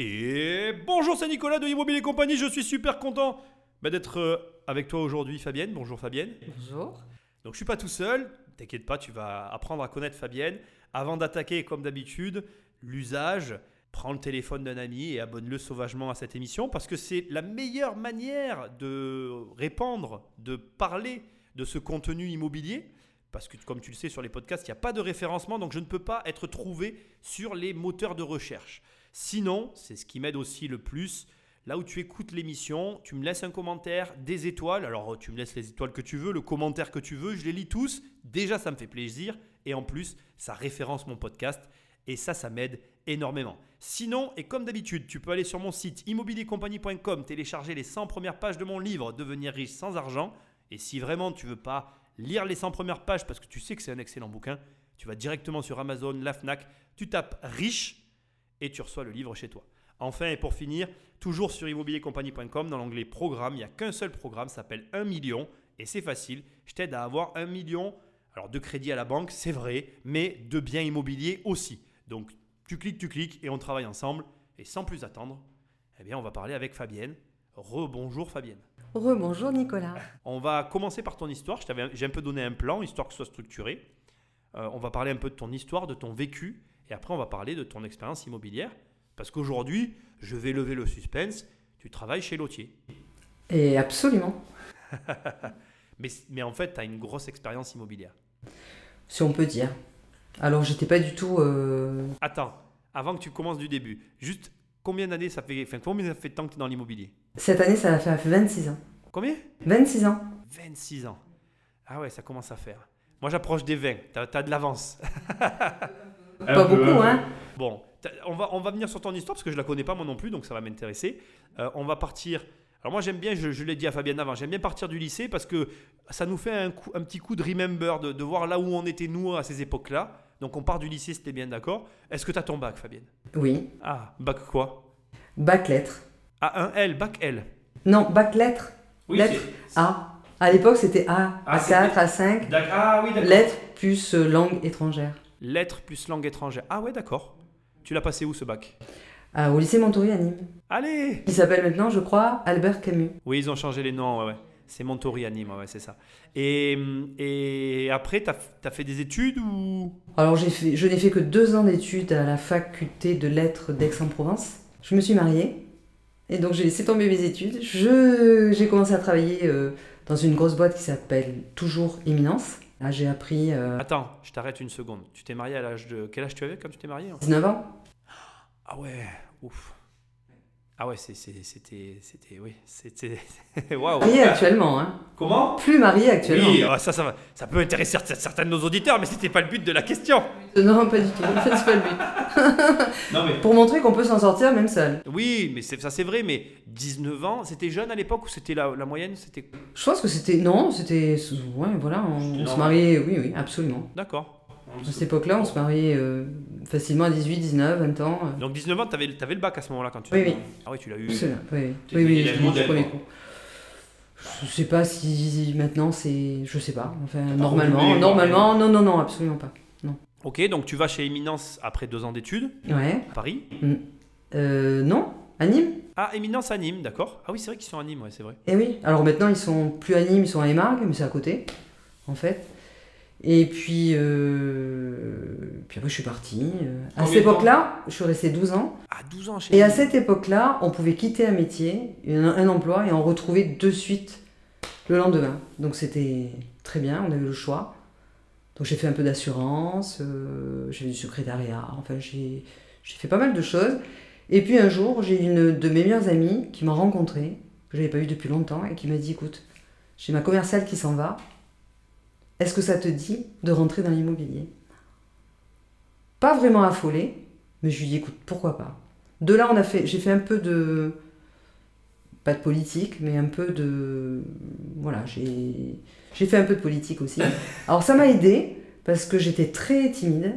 Et bonjour, c'est Nicolas de Immobilier Compagnie. Je suis super content bah, d'être euh, avec toi aujourd'hui, Fabienne. Bonjour, Fabienne. Bonjour. Donc, je suis pas tout seul. T'inquiète pas, tu vas apprendre à connaître Fabienne. Avant d'attaquer, comme d'habitude, l'usage. Prends le téléphone d'un ami et abonne-le sauvagement à cette émission parce que c'est la meilleure manière de répandre, de parler de ce contenu immobilier. Parce que, comme tu le sais, sur les podcasts, il n'y a pas de référencement, donc je ne peux pas être trouvé sur les moteurs de recherche. Sinon, c'est ce qui m'aide aussi le plus. Là où tu écoutes l'émission, tu me laisses un commentaire, des étoiles. Alors, tu me laisses les étoiles que tu veux, le commentaire que tu veux, je les lis tous. Déjà, ça me fait plaisir. Et en plus, ça référence mon podcast. Et ça, ça m'aide énormément. Sinon, et comme d'habitude, tu peux aller sur mon site immobiliercompagnie.com, télécharger les 100 premières pages de mon livre Devenir riche sans argent. Et si vraiment tu veux pas lire les 100 premières pages parce que tu sais que c'est un excellent bouquin, tu vas directement sur Amazon, la Fnac, tu tapes riche et tu reçois le livre chez toi. Enfin, et pour finir, toujours sur immobiliercompagnie.com, dans l'onglet programme, il n'y a qu'un seul programme, ça s'appelle 1 million, et c'est facile. Je t'aide à avoir 1 million alors de crédit à la banque, c'est vrai, mais de biens immobiliers aussi. Donc tu cliques, tu cliques, et on travaille ensemble. Et sans plus attendre, eh bien, on va parler avec Fabienne. Rebonjour Fabienne. Rebonjour Nicolas. On va commencer par ton histoire. J'ai un peu donné un plan, histoire que ce soit structuré. Euh, on va parler un peu de ton histoire, de ton vécu, et après, on va parler de ton expérience immobilière. Parce qu'aujourd'hui, je vais lever le suspense. Tu travailles chez Lotier. Et absolument. mais, mais en fait, tu as une grosse expérience immobilière. Si on peut dire. Alors, j'étais pas du tout. Euh, Attends, avant que tu commences du début, juste combien d'années ça fait, enfin, combien ça fait de temps que tu es dans l'immobilier? Cette année, ça fait 26 ans. Combien? 26 ans. 26 ans. Ah ouais, ça commence à faire. Moi, j'approche des 20. Tu as, de l'avance. Pas beaucoup, hein Bon, on va, on va venir sur ton histoire parce que je la connais pas moi non plus, donc ça va m'intéresser. Euh, on va partir. Alors moi j'aime bien, je, l'ai dit à Fabienne avant, j'aime bien partir du lycée parce que ça nous fait un, un petit coup de remember, de, de, voir là où on était nous à ces époques-là. Donc on part du lycée, c'était bien d'accord. Est-ce que tu as ton bac, Fabienne? Oui. Ah, bac quoi? Bac lettres. Ah, un L, bac L. Non, bac lettres. Oui, lettres A. À l'époque, c'était A, Ah, A4, A5. Ah oui, d'accord. Lettres plus euh, langue étrangère. Lettres plus langue étrangère. Ah ouais, d'accord. Tu l'as passé où ce bac? Ah, Au lycée Montori à Nîmes. Allez Il s'appelle maintenant, je crois, Albert Camus. Oui, ils ont changé les noms, ouais, ouais. C'est Montori à Nîmes, ouais, c'est ça. Et, et après, tu as, fait des études ou? Alors, fait, je n'ai fait que deux ans d'études à la faculté de lettres d'Aix-en-Provence. Je me suis mariée. Et donc, j'ai laissé tomber mes études. J'ai commencé à travailler euh, dans une grosse boîte qui s'appelle Toujours Éminence. Là, j'ai appris. euh, Attends, je t'arrête une seconde. Tu t'es marié à l'âge de. Quel âge tu avais quand tu t'es marié hein? 19 ans. Ah ouais, ouf. Ah ouais, c'était. C'était. Oui, c'était. Waouh Mariée actuellement, hein. Comment? Plus mariée actuellement. Oui, ah, ça, ça, va- ça peut intéresser cer- certains de nos auditeurs, mais c'était pas le but de la question. Non, pas du tout. En fait, c'est pas le but. Non, mais. Pour montrer qu'on peut s'en sortir même seul. Oui, mais ça c'est vrai, mais 19 ans, c'était jeune à l'époque ou c'était la, la moyenne C'était. Je pense que c'était. Non, c'était. Ouais, voilà, on, on se mariait. Oui, oui, absolument. D'accord. À cette époque-là, on se mariait euh, facilement à 18, 19, 20 ans. euh. Donc 19 ans, t'avais avais le bac à ce moment-là quand tu Oui, oui. Ah oui, tu l'as eu. Là, oui, oui. Oui, je premier coup. Je sais pas si maintenant c'est. Je sais pas. Enfin, pas normalement, normalement, non, non, non, absolument pas. Ok, donc tu vas chez Éminence après deux ans d'études Ouais. à Paris. Euh, non, à Nîmes? Ah, Éminence à Nîmes, d'accord. Ah oui, c'est vrai qu'ils sont à Nîmes, ouais, c'est vrai. Eh oui. Alors maintenant, ils sont plus à Nîmes, ils sont à Émargues, mais c'est à côté, en fait. Et puis, euh... puis après, je suis partie. euh. À cette époque-là, je suis restée 12 ans. À 12 ans chez Et à cette époque-là, on pouvait quitter un métier, un, emploi, et en retrouver de suite le lendemain. Donc c'était très bien, on avait le choix. Donc j'ai fait un peu d'assurance, euh, j'ai fait du secrétariat, enfin j'ai j'ai fait pas mal de choses. Et puis un jour, j'ai une de mes meilleures amies qui m'a rencontrée, que je n'avais pas vue depuis longtemps, et qui m'a dit, écoute, j'ai ma commerciale qui s'en va, est-ce que ça te dit de rentrer dans l'immobilier? Pas vraiment affolée, mais je lui dit, écoute, pourquoi pas? De là, on a fait, j'ai fait un peu de, pas de politique, mais un peu de, voilà, j'ai, j'ai fait un peu de politique aussi. Alors ça m'a aidé parce que j'étais très timide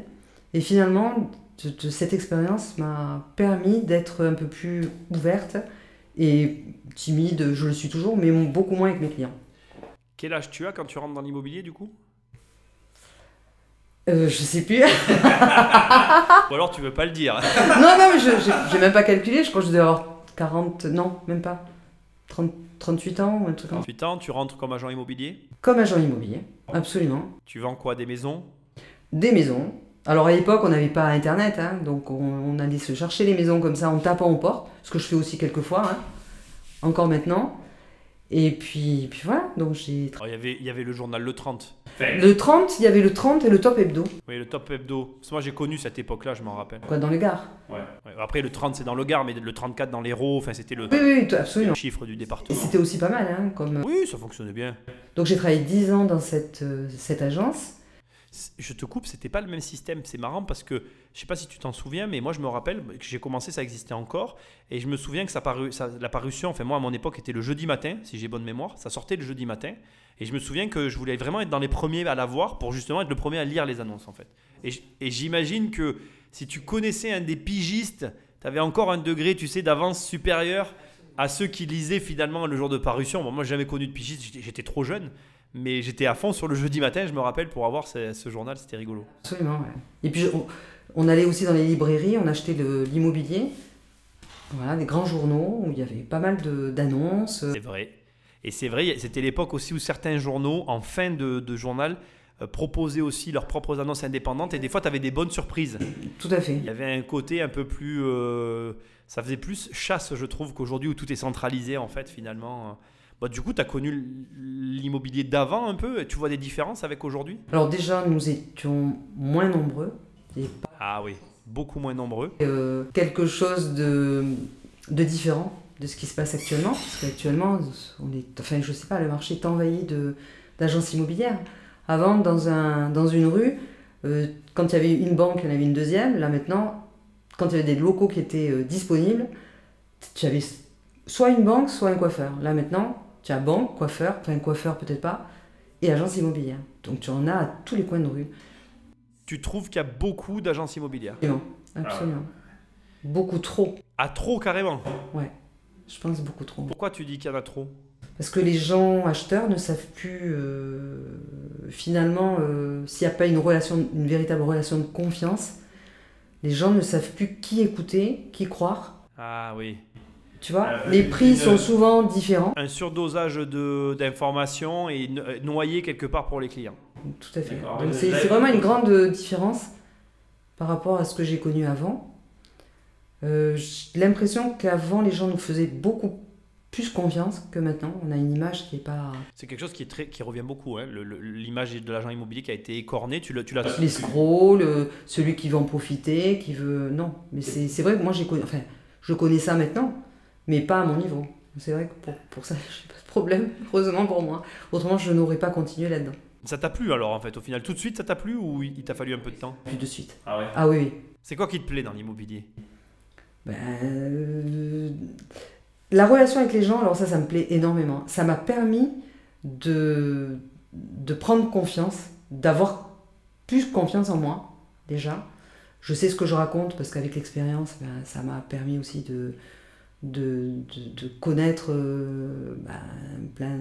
et finalement, de, de cette expérience m'a permis d'être un peu plus ouverte et timide, je le suis toujours, mais beaucoup moins avec mes clients. Quel âge tu as quand tu rentres dans l'immobilier du coup Euh, je sais plus. Ou alors tu veux pas le dire. non, non, mais je j'ai- j'ai même pas calculé. Je crois que je devais avoir 40. Non, même pas. 30 38 ans ou un truc comme ça. 38 ans, tu rentres comme agent immobilier. Comme agent immobilier, absolument. Tu vends quoi Des maisons Des maisons. Alors à l'époque, on n'avait pas internet, hein, donc on, on allait se chercher les maisons comme ça en tapant aux portes, ce que je fais aussi quelquefois, hein, encore maintenant. Et puis, puis voilà, donc j'ai. Alors, il, y avait, il y avait le journal Le 30. Le 30, il y avait le 30 et le top hebdo, Oui, le Top Hebdo. Parce que moi j'ai connu cette époque-là, je m'en rappelle. quoi, dans les gares. Ouais. Après le 30 c'est dans le Gard, mais le 34 dans l'Hérault, enfin c'était le, Oui, oui, oui, le absolument. chiffre du Et département. c'était aussi pas mal, hein, comme. Oui, ça fonctionnait bien. Donc j'ai travaillé 10 ans dans cette, euh, cette agence. Je te coupe, c'était pas le même système. C'est marrant parce que je sais pas si tu t'en souviens, mais moi je me rappelle que j'ai commencé, ça existait encore, et je me souviens que ça paru, la parution, enfin moi à mon époque était le jeudi matin, si j'ai bonne mémoire, ça sortait le jeudi matin, et je me souviens que je voulais vraiment être dans les premiers à la voir pour justement être le premier à lire les annonces en fait. Et, j'imagine que si tu connaissais un des pigistes, tu avais encore un degré, tu sais, d'avance supérieur à ceux qui lisaient finalement le jour de parution. Bon, moi, j'ai jamais connu de pigiste, j'étais trop jeune, mais j'étais à fond sur le jeudi matin, je me rappelle, pour avoir ce, ce journal, c'était rigolo. Absolument, ouais. Et puis, on, on allait aussi dans les librairies, on achetait de l'immobilier. Voilà, des grands journaux où il y avait pas mal d'annonces. C'est vrai. Et c'est vrai, c'était l'époque aussi où certains journaux, en fin de, de journal, euh, proposaient aussi leurs propres annonces indépendantes, et des fois, tu avais des bonnes surprises. Tout à fait. Il y avait un côté un peu plus... euh, ça faisait plus chasse, je trouve, qu'aujourd'hui, où tout est centralisé, en fait, finalement. Bah, du coup, tu as connu l'immobilier d'avant un peu, et tu vois des différences avec aujourd'hui? Alors déjà, nous étions moins nombreux. Et pas Ah oui, beaucoup moins nombreux. euh, quelque chose de, de différent de ce qui se passe actuellement. Parce qu'actuellement, on est, enfin, je sais pas, le marché est envahi de- d'agences immobilières. Avant, dans, un, dans une rue, euh, quand il y avait une banque, il y en avait une deuxième. Là maintenant, quand il y avait des locaux qui étaient euh, disponibles, tu avais soit une banque, soit un coiffeur. Là maintenant, tu as banque, coiffeur, enfin coiffeur peut-être pas, et agence immobilière. Donc tu en as à tous les coins de rue. Tu trouves qu'il y a beaucoup d'agences immobilières? Absolument. Absolument. Beaucoup trop. À trop carrément? Je pense beaucoup trop. Pourquoi tu dis qu'il y en a trop? Parce que les gens acheteurs ne savent plus euh, finalement euh, s'il n'y a pas une relation, une véritable relation de confiance. Les gens ne savent plus qui écouter, qui croire. Ah oui. Tu vois, Euh, les prix une- sont souvent différents. Un surdosage de- d'informations et no- noyé quelque part pour les clients. Tout à fait. C'est vraiment une grande euh, différence par rapport à ce que j'ai connu avant. Euh, j'ai l'impression qu'avant les gens nous faisaient beaucoup plus confiance que maintenant. On a une image qui est pas C'est quelque chose qui, est très, qui revient beaucoup. hein. L'image de l'agent immobilier qui a été écornée, tu l'as. tu l'escroc, le- celui qui veut en profiter, qui veut. Non, mais c'est c'est vrai que moi j'ai connu. Enfin, je connais ça maintenant, mais pas à mon niveau. C'est vrai que pour, pour ça, j'ai pas de problème, heureusement pour moi. Autrement, je n'aurais pas continué là-dedans. Ça t'a plu alors en fait au final? Tout de suite ça t'a plu ou il t'a fallu un peu de temps? Plus de suite. Ah ouais? Ah oui, oui. C'est quoi qui te plaît dans l'immobilier? Ben, euh, la relation avec les gens, alors ça, ça me plaît énormément. Ça m'a permis de, de prendre confiance, d'avoir plus confiance en moi, déjà. Je sais ce que je raconte parce qu'avec l'expérience, ben, ça m'a permis aussi de, de, de- de connaître, euh, ben, plein,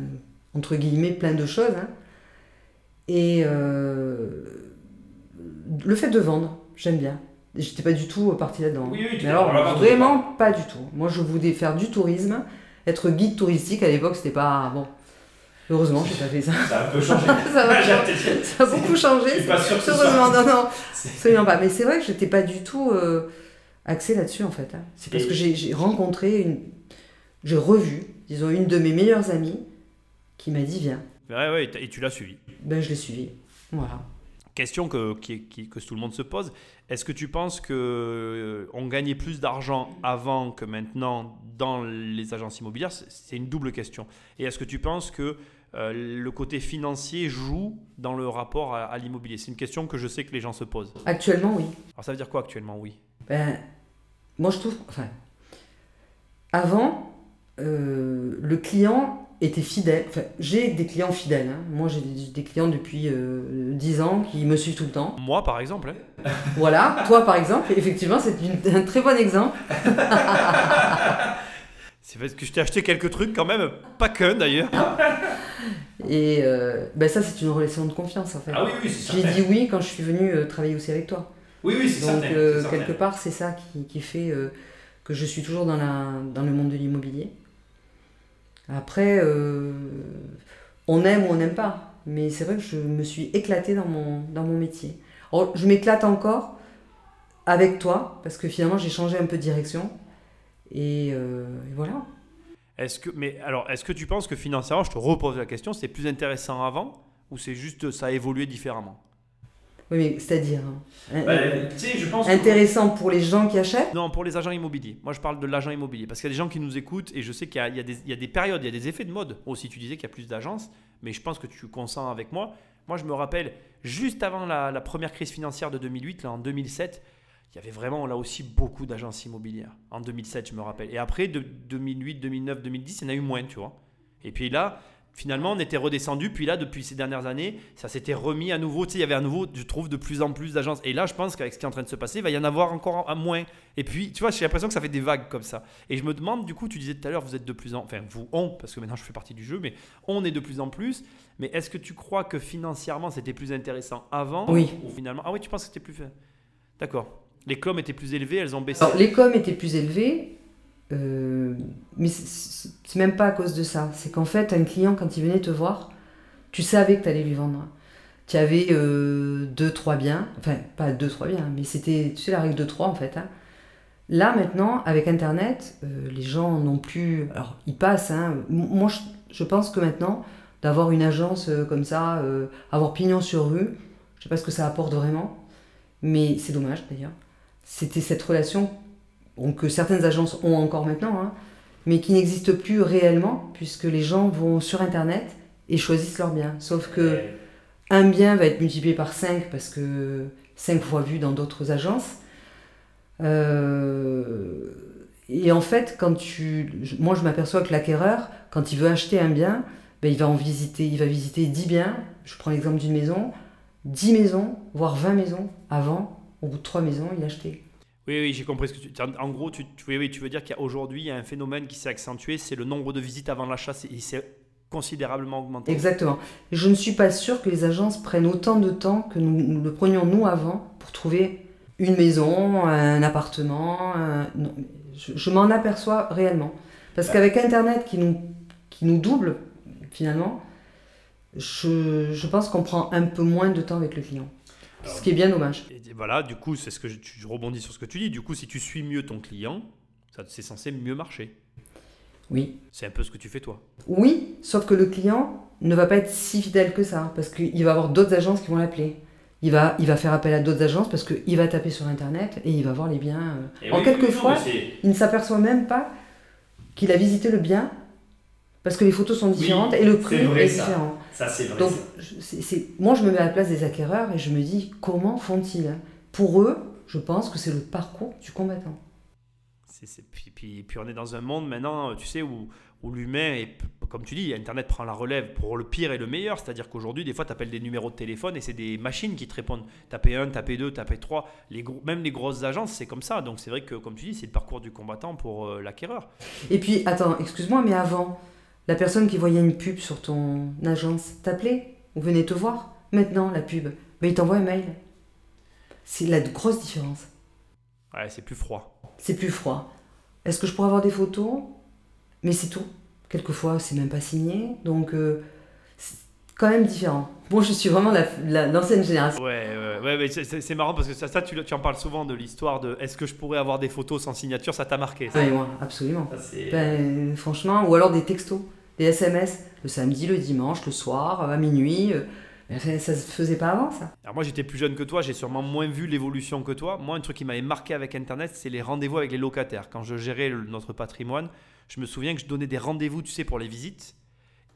entre guillemets, plein de choses. hein. Et euh, le fait de vendre, j'aime bien. J'étais pas du tout partie là-dedans. Oui, oui, tu Mais alors, là-bas, vraiment pas du tout. Moi, je voulais faire du tourisme, être guide touristique. À l'époque, c'était pas. Bon. Heureusement, j'ai pas fait ça. Ça a un peu changé. ça, va, ça a beaucoup changé. Je suis pas sûr que Heureusement, non, non, C'est- absolument pas. Mais c'est vrai que j'étais pas du tout euh, axée là-dessus, en fait. hein. C'est parce que j'ai rencontré, une... j'ai revu, disons, une de mes meilleures amies qui m'a dit Viens. Ouais, ouais, et tu l'as suivi. Ben, je l'ai suivie. Voilà. Question que, qui- qui- que tout le monde se pose. Est-ce que tu penses que euh, on gagnait plus d'argent avant que maintenant dans les agences immobilières? C'est- C'est une double question. Et est-ce que tu penses que euh, le côté financier joue dans le rapport à, à l'immobilier? C'est une question que je sais que les gens se posent. Actuellement, oui. Alors ça veut dire quoi actuellement Oui? Ben, moi, je trouve. Enfin, avant, euh, le client était fidèle. Enfin, j'ai des clients fidèles. hein. Moi, j'ai des, clients depuis euh, 10 ans qui me suivent tout le temps. Moi, par exemple, hein, Voilà, toi, par exemple, effectivement, c'est un très bon exemple. C'est parce que je t'ai acheté quelques trucs quand même, pas qu'un d'ailleurs. Et euh, ben ça, c'est une relation de confiance en fait. Ah oui, oui, c'est J'ai dit oui quand je suis venue euh, travailler aussi avec toi. Oui, oui, c'est Donc certain, euh, certain. quelque part, c'est ça qui, qui fait euh, que je suis toujours dans, la, dans le monde de l'immobilier. Après, euh, on aime ou on n'aime pas. Mais c'est vrai que je me suis éclatée dans mon, dans mon métier. Alors, je m'éclate encore avec toi, parce que finalement, j'ai changé un peu de direction. Et, euh, et voilà. Est-ce que, mais alors, est-ce que tu penses que financièrement, je te repose la question, c'est plus intéressant avant ou c'est juste ça a évolué différemment? Oui, mais c'est-à-dire hein, Bah, euh, je pense. que- intéressant pour les gens qui achètent Non, pour les agents immobiliers. Moi, je parle de l'agent immobilier. Parce qu'il y a des gens qui nous écoutent et je sais qu'il y a des périodes, il y a des effets de mode. Aussi, tu disais qu'il y a plus d'agences, mais je pense que tu consens avec moi. Moi, je me rappelle, juste avant la, la première crise financière de 2008, là, en 2007, il y avait vraiment là aussi beaucoup d'agences immobilières. En 2007, je me rappelle. Et après, de 2008, 2009, 2010, il y en a eu moins, tu vois. Et puis là, finalement, on était redescendu. Puis là, depuis ces dernières années, ça s'était remis à nouveau. Tu sais, il y avait à nouveau, je trouve, de plus en plus d'agences. Et là, je pense qu'avec ce qui est en train de se passer, il va y en avoir encore un moins. Et puis, tu vois, j'ai l'impression que ça fait des vagues comme ça. Et je me demande, du coup, tu disais tout à l'heure, vous êtes de plus en enfin, vous, on, parce que maintenant je fais partie du jeu, mais on est de plus en plus. Mais est-ce que tu crois que financièrement, c'était plus intéressant avant Oui. Ou finalement, ah oui, tu penses que c'était plus fait D'accord. Les coms étaient plus élevés, elles ont baissé. Alors, les coms étaient plus élevés, euh, mais c'est- même pas à cause de ça. C'est qu'en fait, un client, quand il venait te voir, tu savais que tu allais lui vendre. Tu avais euh, deux, trois biens, enfin, pas deux, trois biens, mais c'était, tu sais, la règle de trois en fait. hein. Là, maintenant, avec Internet, euh, les gens n'ont plus. Alors, ils passent. hein. Moi, je, je pense que maintenant, d'avoir une agence euh, comme ça, avoir pignon sur rue, je sais pas ce que ça apporte vraiment, mais c'est dommage d'ailleurs. C'était cette relation bon, que certaines agences ont encore maintenant, hein, mais qui n'existe plus réellement, puisque les gens vont sur Internet et choisissent leur bien. Sauf que un bien va être multiplié par 5 parce que 5 fois vu dans d'autres agences. Euh, et en fait, quand tu, moi je m'aperçois que l'acquéreur, quand il veut acheter un bien, ben, il va en visiter, il va visiter 10 biens. Je prends l'exemple d'une maison, 10 maisons, voire 20 maisons avant. Au bout de 3 maisons, il achetait. Oui, oui, j'ai compris ce que tu. En gros, tu, tu- oui, oui, tu veux dire qu'aujourd'hui, il y a un phénomène qui s'est accentué, c'est le nombre de visites avant l'achat, il s'est considérablement augmenté. Exactement. Je ne suis pas sûre que les agences prennent autant de temps que nous, nous le prenions nous avant pour trouver une maison, un appartement. un- non, je, je m'en aperçois réellement. Parce Bah. qu'avec Internet qui nous, qui nous double, finalement, je, je pense qu'on prend un peu moins de temps avec le client. Alors, Ce qui est bien dommage. Et voilà, du coup, c'est ce que je, rebondis sur ce que tu dis. Du coup, si tu suis mieux ton client, ça c'est censé mieux marcher. Oui. C'est un peu ce que tu fais toi. Oui, sauf que le client ne va pas être si fidèle que ça, parce qu'il va avoir d'autres agences qui vont l'appeler. Il va, il va faire appel à d'autres agences parce qu'il va taper sur Internet et il va voir les biens. euh. en quelques fois, il ne s'aperçoit même pas qu'il a visité le bien parce que les photos sont différentes et le prix vrai, est ça. différent. Ça, c'est vrai. Donc, moi, je me mets à la place des acquéreurs et je me dis comment font-ils hein? Pour eux, je pense que c'est le parcours du combattant. C'est- c'est- puis, puis- puis on est dans un monde maintenant, tu sais, où, où l'humain, est, comme tu dis, Internet prend la relève pour le pire et le meilleur. C'est-à-dire qu'aujourd'hui, des fois, tu appelles des numéros de téléphone et c'est des machines qui te répondent. Tapez 1, tapez 2, tapez 3. Les gros- même les grosses agences, c'est comme ça. Donc c'est vrai que, comme tu dis, c'est le parcours du combattant pour euh, l'acquéreur. Et puis, attends, excuse-moi, mais avant, la personne qui voyait une pub sur ton agence t'appelait ou venait te voir. Maintenant, la pub, ben, il t'envoie un mail. C'est la grosse différence. Ouais, c'est plus froid. C'est plus froid. Est-ce que je pourrais avoir des photos? Mais c'est tout. Quelquefois, c'est même pas signé. Donc, euh, c'est quand même différent. Moi, je suis vraiment la- la- l'ancienne génération. Ouais, ouais, ouais, mais c'est- marrant parce que ça, ça tu, tu en parles souvent de l'histoire de est-ce que je pourrais avoir des photos sans signature? Ça t'a marqué. ça? Ah, et moi, absolument. Ça, c'est- Ben, franchement, ou alors des textos, des SMS, le samedi, le dimanche, le soir, à minuit. euh, ça, ça se faisait pas avant, ça. Alors moi j'étais plus jeune que toi, j'ai sûrement moins vu l'évolution que toi. Moi un truc qui m'avait marqué avec Internet, c'est les rendez-vous avec les locataires. Quand je gérais le- notre patrimoine, je me souviens que je donnais des rendez-vous, tu sais, pour les visites.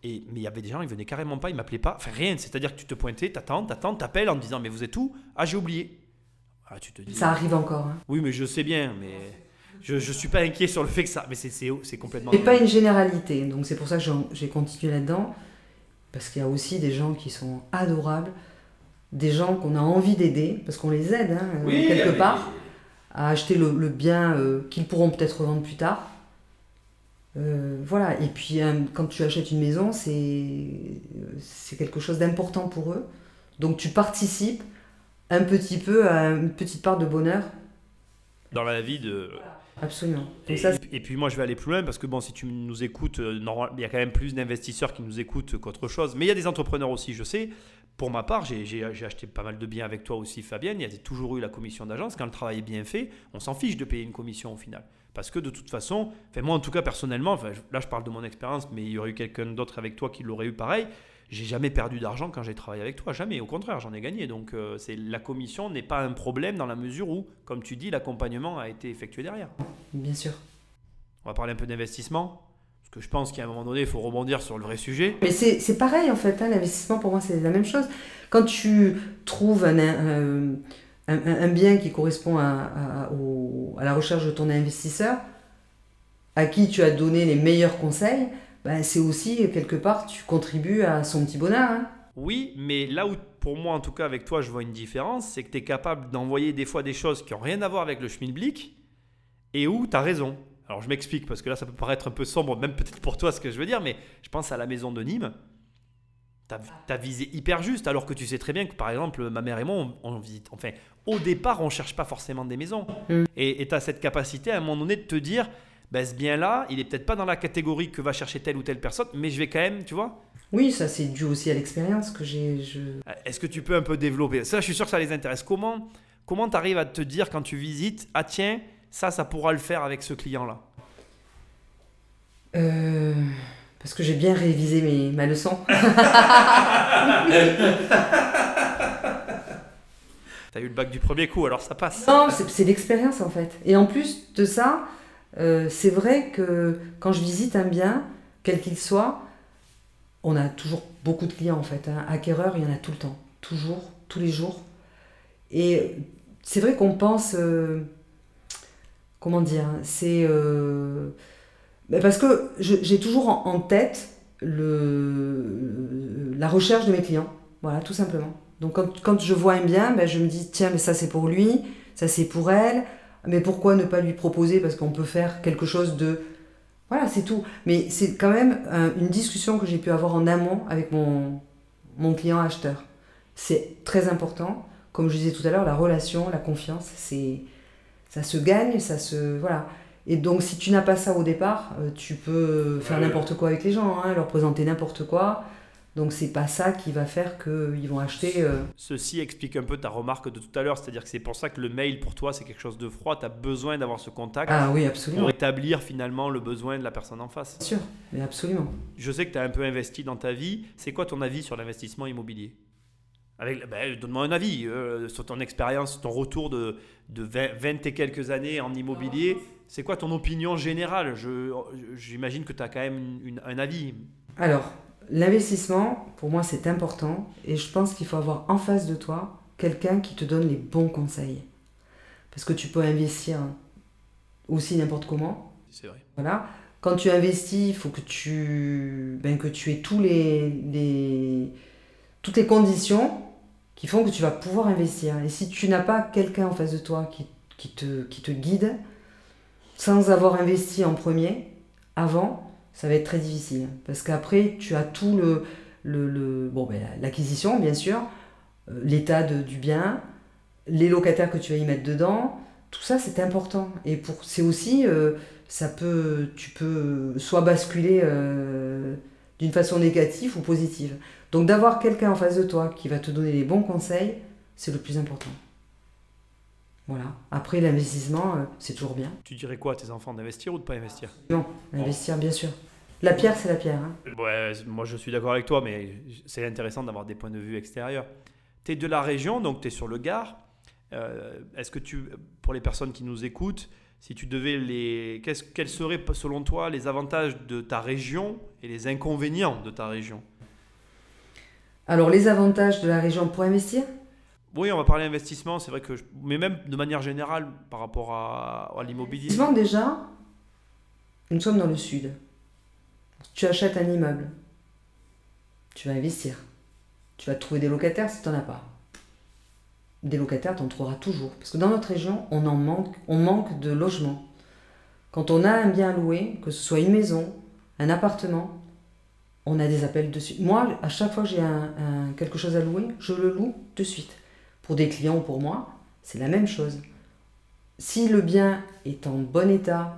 Et, mais il y avait des gens, ils venaient carrément pas, ils m'appelaient pas, enfin rien. C'est-à-dire que tu te pointais, t'attends, t'attends, t'appelles en te disant mais vous êtes où? Ah j'ai oublié. Ah tu te dis. Ça arrive encore. hein. Oui mais je sais bien, mais je, je suis pas inquiet sur le fait que ça. Mais c'est, c'est, c'est complètement. C'est pas une généralité, donc c'est pour ça que j'ai continué là-dedans. Parce qu'il y a aussi des gens qui sont adorables, des gens qu'on a envie d'aider, parce qu'on les aide, hein, euh, Oui, quelque mais- part, à acheter le, le bien euh, qu'ils pourront peut-être revendre plus tard. Euh, voilà, et puis quand tu achètes une maison, c'est quelque chose d'important pour eux. Donc tu participes un petit peu à une petite part de bonheur. Dans la vie de... Absolument. Et, ça, et, puis moi je vais aller plus loin parce que bon si tu nous écoutes, euh, il y a quand même plus d'investisseurs qui nous écoutent qu'autre chose. Mais il y a des entrepreneurs aussi, je sais. Pour ma part, j'ai acheté pas mal de biens avec toi aussi Fabienne. Il y a toujours eu la commission d'agence. Quand le travail est bien fait, on s'en fiche de payer une commission au final. Parce que de toute façon, enfin moi en tout cas personnellement, enfin, là je parle de mon expérience, mais il y aurait eu quelqu'un d'autre avec toi qui l'aurait eu pareil. J'ai jamais perdu d'argent quand j'ai travaillé avec toi, jamais. Au contraire, j'en ai gagné. Donc euh, c'est la commission n'est pas un problème dans la mesure où, comme tu dis, l'accompagnement a été effectué derrière. Bien sûr. On va parler un peu d'investissement. Parce que je pense qu'à un moment donné, il faut rebondir sur le vrai sujet. Mais c'est pareil en fait, hein, l'investissement pour moi c'est la même chose. Quand tu trouves un, un, un, bien qui correspond à, à, la recherche de ton investisseur, à qui tu as donné les meilleurs conseils, ben c'est aussi quelque part, tu contribues à son petit bonheur. Hein. Oui, mais là où pour moi en tout cas avec toi je vois une différence, c'est que tu es capable d'envoyer des fois des choses qui n'ont rien à voir avec le schmilblick et où tu as raison. Alors je m'explique parce que là ça peut paraître un peu sombre, même peut-être pour toi ce que je veux dire, mais je pense à la maison de Nîmes. Tu as, visé hyper juste, alors que tu sais très bien que par exemple, ma mère et moi, on, visite. Enfin, au départ, on cherche pas forcément des maisons. Mm. Et tu as cette capacité à un moment donné de te dire ben, ce bien-là, il est peut-être pas dans la catégorie que va chercher telle ou telle personne, mais je vais quand même, tu vois. Oui, ça c'est dû aussi à l'expérience que j'ai. Je... Euh, est-ce que tu peux un peu développer? Ça, je suis sûr que ça les intéresse. Comment comment tu arrives à te dire quand tu visites, ah tiens, ça, ça pourra le faire avec ce client-là? Euh, Parce que j'ai bien révisé mes, ma leçon. T'as eu le bac du premier coup, alors ça passe. Non, c'est l'expérience en fait. Et en plus de ça, euh, c'est vrai que quand je visite un bien, quel qu'il soit, on a toujours beaucoup de clients en fait. Hein. Acquéreurs, il y en a tout le temps, toujours, tous les jours. Et c'est vrai qu'on pense, euh, comment dire, c'est euh, parce que j'ai toujours en, tête la recherche de mes clients, voilà, tout simplement. Donc quand, quand je vois un bien, ben, je me dis, tiens, mais ça c'est pour lui, ça c'est pour elle, mais pourquoi ne pas lui proposer Parce qu'on peut faire quelque chose de... Voilà, c'est tout. Mais c'est quand même une discussion que j'ai pu avoir en amont avec mon, mon client acheteur. C'est très important. Comme je disais tout à l'heure, la relation, la confiance, c'est ça se gagne, ça se... Voilà. Et donc, si tu n'as pas ça au départ, euh, tu peux faire n'importe quoi avec les gens, hein, leur présenter n'importe quoi. Donc c'est pas ça qui va faire qu'ils vont acheter. Euh, Ceci explique un peu ta remarque de tout à l'heure, c'est-à-dire que c'est pour ça que le mail pour toi c'est quelque chose de froid, tu as besoin d'avoir ce contact ah, oui, absolument. pour établir finalement le besoin de la personne en face. Bien sûr, mais absolument. Je sais que tu as un peu investi dans ta vie, c'est quoi ton avis sur l'investissement immobilier? Ben, Donne-moi un avis euh, sur ton expérience, ton retour de, de 20, et quelques années en immobilier. C'est quoi ton opinion générale? J'imagine que tu as quand même un avis. Alors, L'investissement, pour moi, c'est important et je pense qu'il faut avoir en face de toi quelqu'un qui te donne les bons conseils. Parce que tu peux investir aussi n'importe comment. C'est vrai. Voilà. Quand tu investis, il faut que tu, ben, que tu aies tous les, les, toutes les conditions qui font que tu vas pouvoir investir. Et si tu n'as pas quelqu'un en face de toi qui, qui, te, qui te guide, sans avoir investi en premier, avant, ça va être très difficile. Parce qu'après, tu as tout le. le, bon, ben, l'acquisition, bien sûr, euh, l'état du bien, les locataires que tu vas y mettre dedans, tout ça, c'est important. Et pour, c'est aussi. Euh, ça peut, tu peux soit basculer euh, d'une façon négative ou positive. Donc d'avoir quelqu'un en face de toi qui va te donner les bons conseils, c'est le plus important. Voilà. Après, l'investissement, euh, c'est toujours bien. Tu dirais quoi à tes enfants d'investir ou de pas investir? Non, investir, bien sûr. La pierre, c'est la pierre. Hein. Ouais, moi, je suis d'accord avec toi, mais c'est intéressant d'avoir des points de vue extérieurs. Tu es de la région, donc tu es sur le Gard. Euh, est-ce que tu, pour les personnes qui nous écoutent, si tu devais les. quels seraient, selon toi, les avantages de ta région et les inconvénients de ta région? Alors, les avantages de la région pour investir? Oui, on va parler investissement, c'est vrai que. Mais même de manière générale par rapport à, à l'immobilier. déjà, nous sommes dans le sud. Tu achètes un immeuble. Tu vas investir. Tu vas trouver des locataires si tu n'en as pas. Des locataires, tu en trouveras toujours. Parce que dans notre région, on en manque, on manque de logements. Quand on a un bien à louer, que ce soit une maison, un appartement, on a des appels dessus. Moi, à chaque fois que j'ai quelque chose à louer, je le loue de suite. Pour des clients ou pour moi, c'est la même chose. Si le bien est en bon état,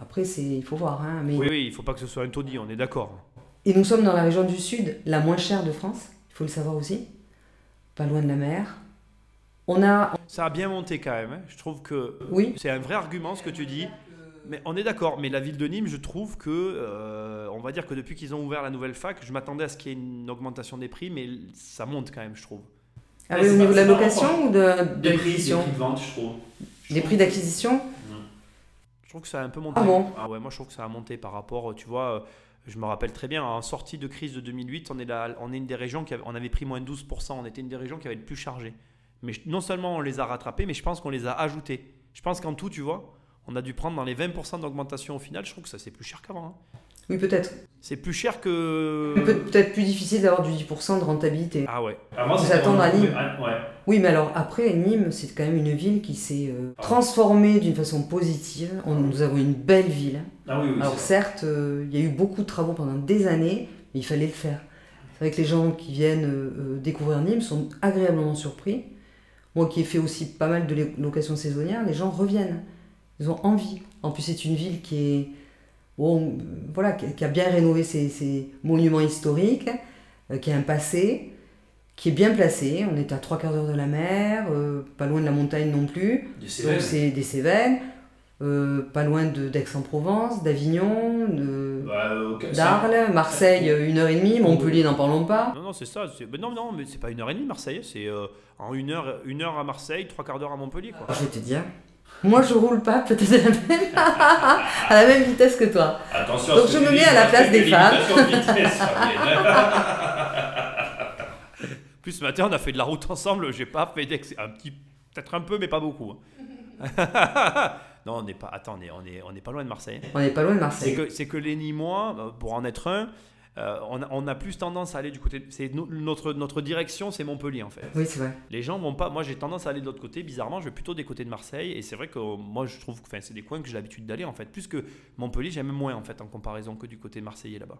après, c'est, il faut voir, hein, mais Oui, oui, il faut pas que ce soit un taudis, on est d'accord. et nous sommes dans la région du Sud, la moins chère de France, il faut le savoir aussi, pas loin de la mer. On a, Ça a bien monté quand même. hein. Je trouve que oui, c'est un vrai argument ce que tu dis. Mais on est d'accord. Mais la ville de Nîmes, je trouve que, euh, on va dire que depuis qu'ils ont ouvert la nouvelle fac, je m'attendais à ce qu'il y ait une augmentation des prix, mais ça monte quand même, je trouve. Ah oui, au niveau de la location ou de, de l'acquisition de vente, je trouve. Les prix d'acquisition Je trouve que ça a un peu monté. Ah bon ouais, moi je trouve que ça a monté par rapport, tu vois, euh, je me rappelle très bien, en sortie de crise de 2008, on est, là, on est une des régions qui avait, on avait pris moins de 12%, on était une des régions qui avait le plus chargé. Mais je- non seulement on les a rattrapés, mais je pense qu'on les a ajoutés. Je pense qu'en tout, tu vois, on a dû prendre dans les 20% d'augmentation au final, je trouve que ça c'est plus cher qu'avant. hein. Oui, peut-être. C'est plus cher que... Peut- Peut-être plus difficile d'avoir du 10% de rentabilité. Ah ouais. Avant, s'attendre à Nîmes. Ah, Ouais. Oui, mais alors après, Nîmes, c'est quand même une ville qui s'est euh, transformée d'une façon positive. On- nous avons une belle ville. Ah oui, oui. Alors certes, euh, il y a eu beaucoup de travaux pendant des années, mais il fallait le faire. C'est vrai que les gens qui viennent euh, découvrir Nîmes sont agréablement surpris. Moi qui ai fait aussi pas mal de lo- locations saisonnières, les gens reviennent. Ils ont envie. En plus, c'est une ville qui est bon, voilà, qui a, bien rénové ses, ses monuments historiques, euh, qui a un passé, qui est bien placé. On est à trois quarts d'heure de la mer, euh, pas loin de la montagne non plus. Des Donc Cévennes. c'est des Cévennes, euh, pas loin de d'Aix-en-Provence, d'Avignon, de Bah, d'Arles, Marseille, une heure et demie, Montpellier, n'en parlons pas. Non, non, c'est ça. mais non, non, mais c'est pas une heure et demie Marseille, c'est euh, en une heure, une heure à Marseille, trois quarts d'heure à Montpellier, quoi. Je vais te dire, moi je roule pas peut-être à la même, à la même vitesse que toi. Attention Donc que je me mets à la place que des femmes. Plus ce matin, on a fait de la route ensemble. J'ai pas fait d'ex... un petit, peut-être un peu, mais pas beaucoup. hein. non, on n'est pas. Attends, on est, on est, on est pas loin de Marseille. On n'est pas loin de C'est Marseille. que, c'est que les Nîmois, euh, pour en être un, euh, on, a, on a plus tendance à aller du côté. C'est no- notre, notre direction, c'est Montpellier en fait. Oui, c'est vrai. Les gens vont pas. Moi, j'ai tendance à aller de l'autre côté. Bizarrement, je vais plutôt des côtés de Marseille. Et c'est vrai que moi, je trouve que c'est des coins que j'ai l'habitude d'aller en fait. Plus que Montpellier, j'aime moins en fait en comparaison que du côté marseillais là-bas.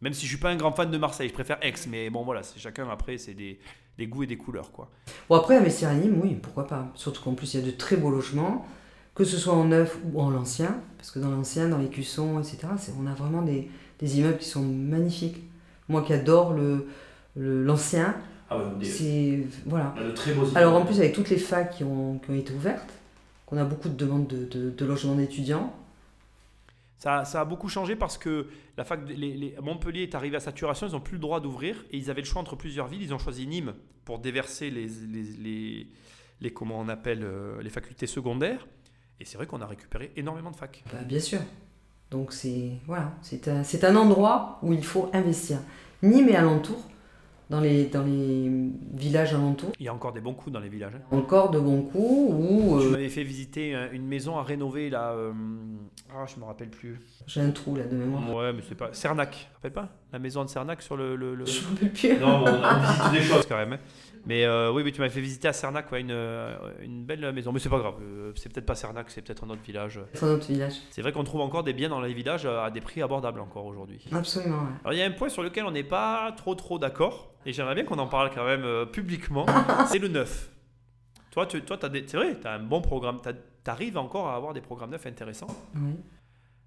Même si je suis pas un grand fan de Marseille, je préfère Aix. Mais bon, voilà, c'est chacun après, c'est des, des goûts et des couleurs quoi. Bon après investir à Nîmes, oui, pourquoi pas. Surtout qu'en plus il y a de très beaux logements, que ce soit en neuf ou en l'ancien, parce que dans l'ancien, dans les cuissons, etc., on a vraiment des, des immeubles qui sont magnifiques. Moi qui adore le le- l'ancien, Ah ouais, c'est voilà. on a de très beaux Alors en plus avec toutes les facs qui ont, qui ont été ouvertes, qu'on a beaucoup de demandes de, de, de logements d'étudiants. Ça, ça a beaucoup changé parce que la fac, de- les, les- Montpellier est arrivé à saturation, ils n'ont plus le droit d'ouvrir et ils avaient le choix entre plusieurs villes. Ils ont choisi Nîmes pour déverser les, les, les, les- comment on appelle euh, les facultés secondaires. Et c'est vrai qu'on a récupéré énormément de facs. Bah, bien sûr. Donc c'est voilà, c'est un, c'est un endroit où il faut investir. Nîmes et alentour, dans les, dans les villages alentours, Il y a encore des bons coups dans les villages. hein. encore de bons coups où Tu euh, m'avais fait visiter euh, une maison à rénover là. euh, ah, je me rappelle plus. j'ai un trou là de mémoire. Ouais, mais c'est pas. Cernac, tu te rappelles pas La maison de Cernac sur le. le, le- Je me rappelle plus. Non, mais on a visité des choses. quand même. hein. Mais euh, oui, oui, tu m'avais fait visiter à Cernac, ouais, une, euh, une belle maison. Mais c'est pas grave, euh, c'est peut-être pas Cernac, c'est peut-être un autre village. C'est un autre village. C'est vrai qu'on trouve encore des biens dans les villages à des prix abordables encore aujourd'hui. Absolument. ouais. Alors il y a un point sur lequel on n'est pas trop trop d'accord, et j'aimerais bien qu'on en parle quand même euh, publiquement, c'est le neuf. Toi, tu, toi t'as des- c'est vrai, tu as un bon programme, tu arrives encore à avoir des programmes neufs intéressants. Oui.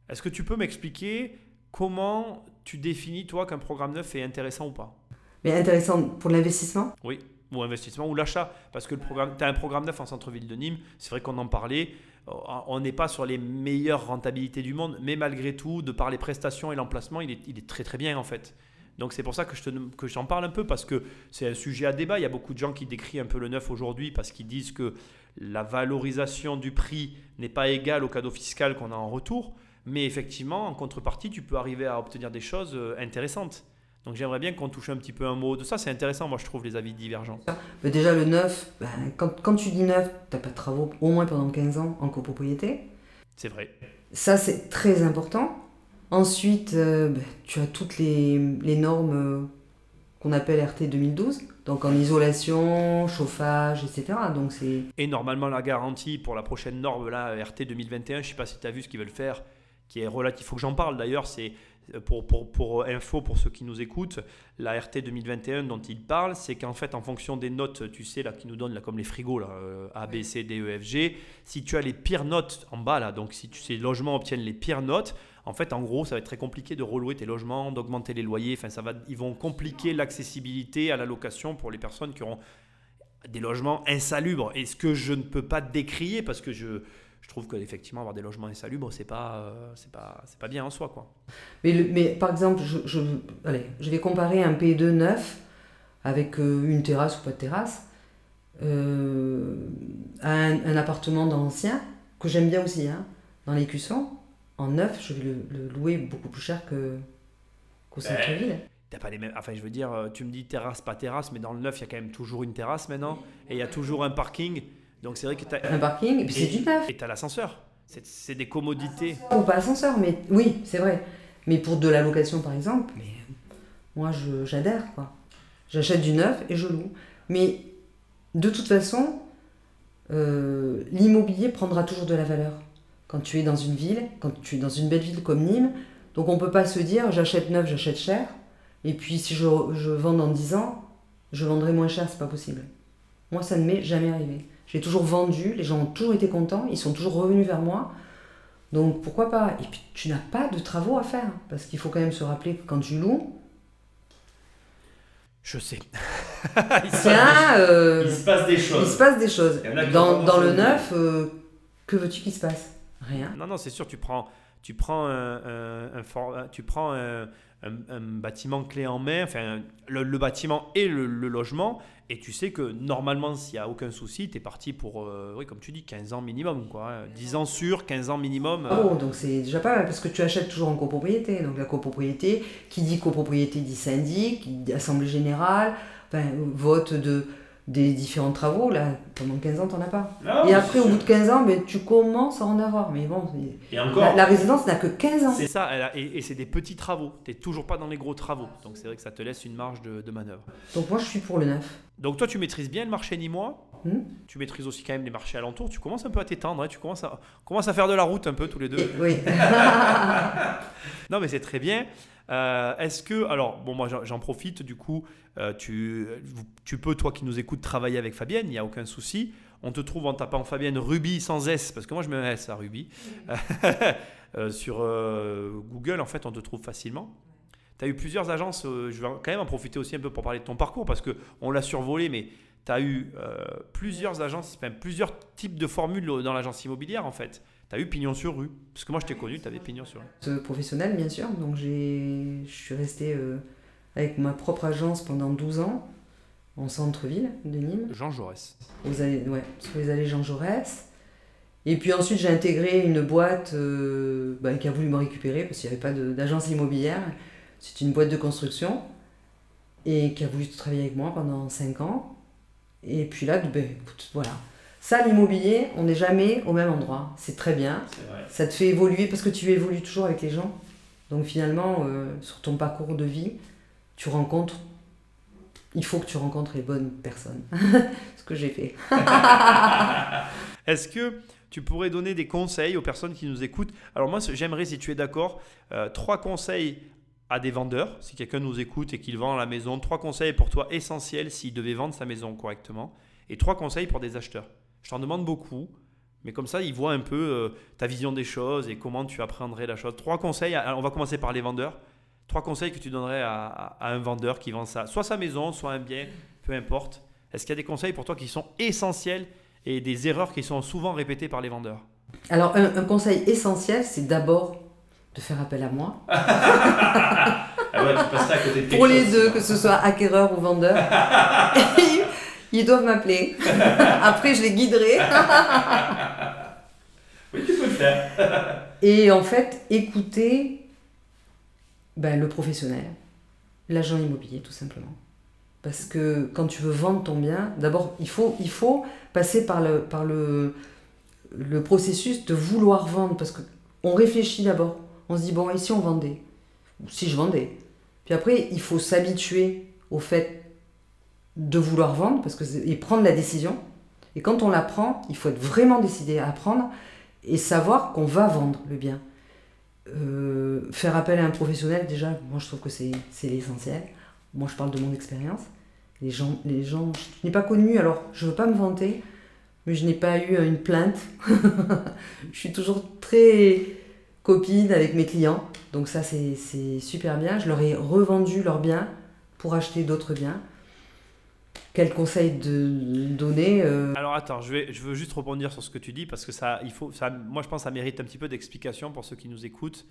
Est-ce que tu peux m'expliquer comment tu définis, toi, qu'un programme neuf est intéressant ou pas? Mais intéressant pour l'investissement? Oui, ou investissement ou l'achat. Parce que tu as un programme neuf en centre-ville de Nîmes, c'est vrai qu'on en parlait. On n'est pas sur les meilleures rentabilités du monde, mais malgré tout, de par les prestations et l'emplacement, il est, il est très très bien en fait. Donc c'est pour ça que je te, que j'en parle un peu parce que c'est un sujet à débat. Il y a beaucoup de gens qui décrivent un peu le neuf aujourd'hui parce qu'ils disent que la valorisation du prix n'est pas égale au cadeau fiscal qu'on a en retour. Mais effectivement, en contrepartie, tu peux arriver à obtenir des choses euh, intéressantes. Donc j'aimerais bien qu'on touche un petit peu un mot de ça. C'est intéressant, moi je trouve, les avis divergents. Mais déjà le neuf, ben, quand, quand tu dis neuf, t'as pas de travaux au moins pendant 15 ans en copropriété. C'est vrai. Ça, c'est très important. Ensuite, euh, ben, tu as toutes les, les normes euh, qu'on appelle RT 2012. Donc, en isolation, chauffage, etc. Donc c'est. Et normalement, la garantie pour la prochaine norme, là, RT 2021, je sais pas si tu as vu ce qu'ils veulent faire, qui est relatif. Il faut que j'en parle d'ailleurs, c'est euh, pour, pour, pour info pour ceux qui nous écoutent, la RT 2021 dont il parle, c'est qu'en fait, en fonction des notes, tu sais, là, qui nous donnent, là, comme les frigos, là, euh, A, B, C, D, E, F, G, si tu as les pires notes en bas, là, donc si tu, ces logements obtiennent les pires notes, en fait, en gros, ça va être très compliqué de relouer tes logements, d'augmenter les loyers. Enfin, ça va, ils vont compliquer l'accessibilité à la location pour les personnes qui auront des logements insalubres. Et ce que je ne peux pas décrier, parce que je, je trouve qu'effectivement, avoir des logements insalubres, c'est pas, euh, c'est pas, c'est pas bien en soi, quoi. Mais, mais par exemple, je, allez, je vais comparer un P2 neuf avec euh, une terrasse ou pas de terrasse euh, à un, appartement d'ancien que j'aime bien aussi, hein, dans les cuissons. En neuf, je vais le, le louer beaucoup plus cher que, qu'au centre-ville. T'as pas les mêmes. Enfin, je veux dire, euh, tu me dis terrasse, pas terrasse, mais dans le neuf, il y a quand même toujours une terrasse maintenant, et il y a toujours un parking. Donc c'est vrai que t'as. Un parking, et puis c'est du neuf. Et t'as l'ascenseur. C'est, des commodités. Ou pas ascenseur, mais oui, c'est vrai. Mais pour de la location, par exemple, mais moi, je, j'adhère, quoi. J'achète du neuf et je loue. Mais de toute façon, euh, l'immobilier prendra toujours de la valeur. Quand tu es dans une ville, quand tu es dans une belle ville comme Nîmes, donc on peut pas se dire j'achète neuf, j'achète cher, et puis si je, je vends dans 10 ans, je vendrai moins cher, c'est pas possible. Moi, ça ne m'est jamais arrivé. J'ai toujours vendu, les gens ont toujours été contents, ils sont toujours revenus vers moi. Donc pourquoi pas? Et puis tu n'as pas de travaux à faire, parce qu'il faut quand même se rappeler que quand tu loues, Je sais. tiens, euh, Il se passe des il choses. se passe des choses. Il Dans, dans le neuf, euh, que veux-tu qu'il se passe? Rien. Non, non, c'est sûr, tu prends, tu prends, un, un- un for- un- tu prends un, un- un bâtiment clé en main, enfin, le, le bâtiment et le, le logement, et tu sais que normalement, s'il n'y a aucun souci, tu es parti pour, euh, oui, comme tu dis, 15 ans minimum. Quoi, hein. 10 ans sûr, 15 ans minimum. euh, Oh, donc c'est déjà pas mal, parce que tu achètes toujours en copropriété. Donc la copropriété, qui dit copropriété dit syndic, dit assemblée générale, enfin, vote de, des différents travaux. Là, pendant 15 ans, t'en as pas. Non, Et après, au bout de 15 ans, ben, tu commences à en avoir. Mais bon, c'est- Et encore, la, la résidence n'a que 15 ans. C'est ça, elle a- et, et c'est des petits travaux. Tu n'es toujours pas dans les gros travaux. Donc c'est vrai que ça te laisse une marge de, de manœuvre. Donc moi, je suis pour le neuf. Donc toi, tu maîtrises bien le marché nîmois. Hmm. Tu maîtrises aussi quand même les marchés alentours. Tu commences un peu à t'étendre. hein. Tu commences à, on commence à faire de la route un peu tous les deux. Oui. Non, mais c'est très bien. Euh, Est-ce que, alors, bon, moi j'en- profite, du coup, euh, tu, tu peux, toi qui nous écoutes, travailler avec Fabienne, il n'y a aucun souci. On te trouve en tapant Fabienne Ruby sans S, parce que moi je mets un S à Ruby. Euh, sur Google, en fait, on te trouve facilement. Tu as eu plusieurs agences, je vais quand même en profiter aussi un peu pour parler de ton parcours, parce qu'on l'a survolé, mais tu as eu euh, plusieurs agences, enfin, plusieurs types de formules dans l'agence immobilière, en fait. Tu as eu Pignon sur rue, parce que moi je t'ai connu, tu avais Pignon sur rue. Professionnel, bien sûr. Donc je suis restée euh, avec ma propre agence pendant 12 ans, en centre-ville de Nîmes. Jean Jaurès. aux allées, ouais, sur les allées Jean Jaurès. Et puis ensuite, j'ai intégré une boîte euh, bah, qui a voulu me récupérer parce qu'il n'y avait pas d'agence immobilière. C'est une boîte de construction et qui a voulu travailler avec moi pendant 5 ans. Et puis là, ben, écoute, voilà. Ça, l'immobilier, on n'est jamais au même endroit. C'est très bien. vrai. Ça te fait évoluer parce que tu évolues toujours avec les gens. Donc finalement, euh, sur ton parcours de vie, tu rencontres. Il faut que tu rencontres les bonnes personnes. Ce que j'ai fait. Est-ce que tu pourrais donner des conseils aux personnes qui nous écoutent? Alors moi, j'aimerais, si tu es d'accord, euh, trois conseils à des vendeurs, si quelqu'un nous écoute et qu'il vend la maison, trois conseils pour toi essentiels s'il devait vendre sa maison correctement, et trois conseils pour des acheteurs. Je t'en demande beaucoup, mais comme ça, ils voient un peu euh, ta vision des choses et comment tu appréhenderais la chose. Trois conseils, on va commencer par les vendeurs. Trois conseils que tu donnerais à, à- à un vendeur qui vend ça, soit sa maison, soit un bien, peu importe. Est-ce qu'il y a des conseils pour toi qui sont essentiels et des erreurs qui sont souvent répétées par les vendeurs? Alors, un, un conseil essentiel, c'est d'abord de faire appel à moi. Ah ouais, tu passerais à côté de quelque Pour les chose, deux, sinon. que ce soit acquéreur ou vendeur, ils, doivent m'appeler. Après, je les guiderai. Oui, tu peux le faire. Et en fait, écouter ben, le professionnel, l'agent immobilier, tout simplement. Parce que quand tu veux vendre ton bien, d'abord, il faut, il faut passer par, le, par le, le processus de vouloir vendre. Parce qu'on réfléchit d'abord. On se dit, bon, et si on vendait? Ou si je vendais? Puis après, il faut s'habituer au fait de vouloir vendre parce que et prendre la décision. Et quand on la prend, il faut être vraiment décidé à prendre et savoir qu'on va vendre le bien. Euh, faire appel à un professionnel, déjà, moi je trouve que c'est l'essentiel. Moi je parle de mon expérience. Les gens, les gens, je n'ai pas connu, alors je veux pas me vanter, mais je n'ai pas eu une plainte. je suis toujours très copine avec mes clients, donc ça c'est c'est super bien. Je leur ai revendu leurs biens pour acheter d'autres biens. Quel conseil de donner euh, Alors attends, je, vais, veux juste rebondir sur ce que tu dis parce que ça, il faut, moi je pense que ça mérite un petit peu d'explication pour ceux qui nous écoutent.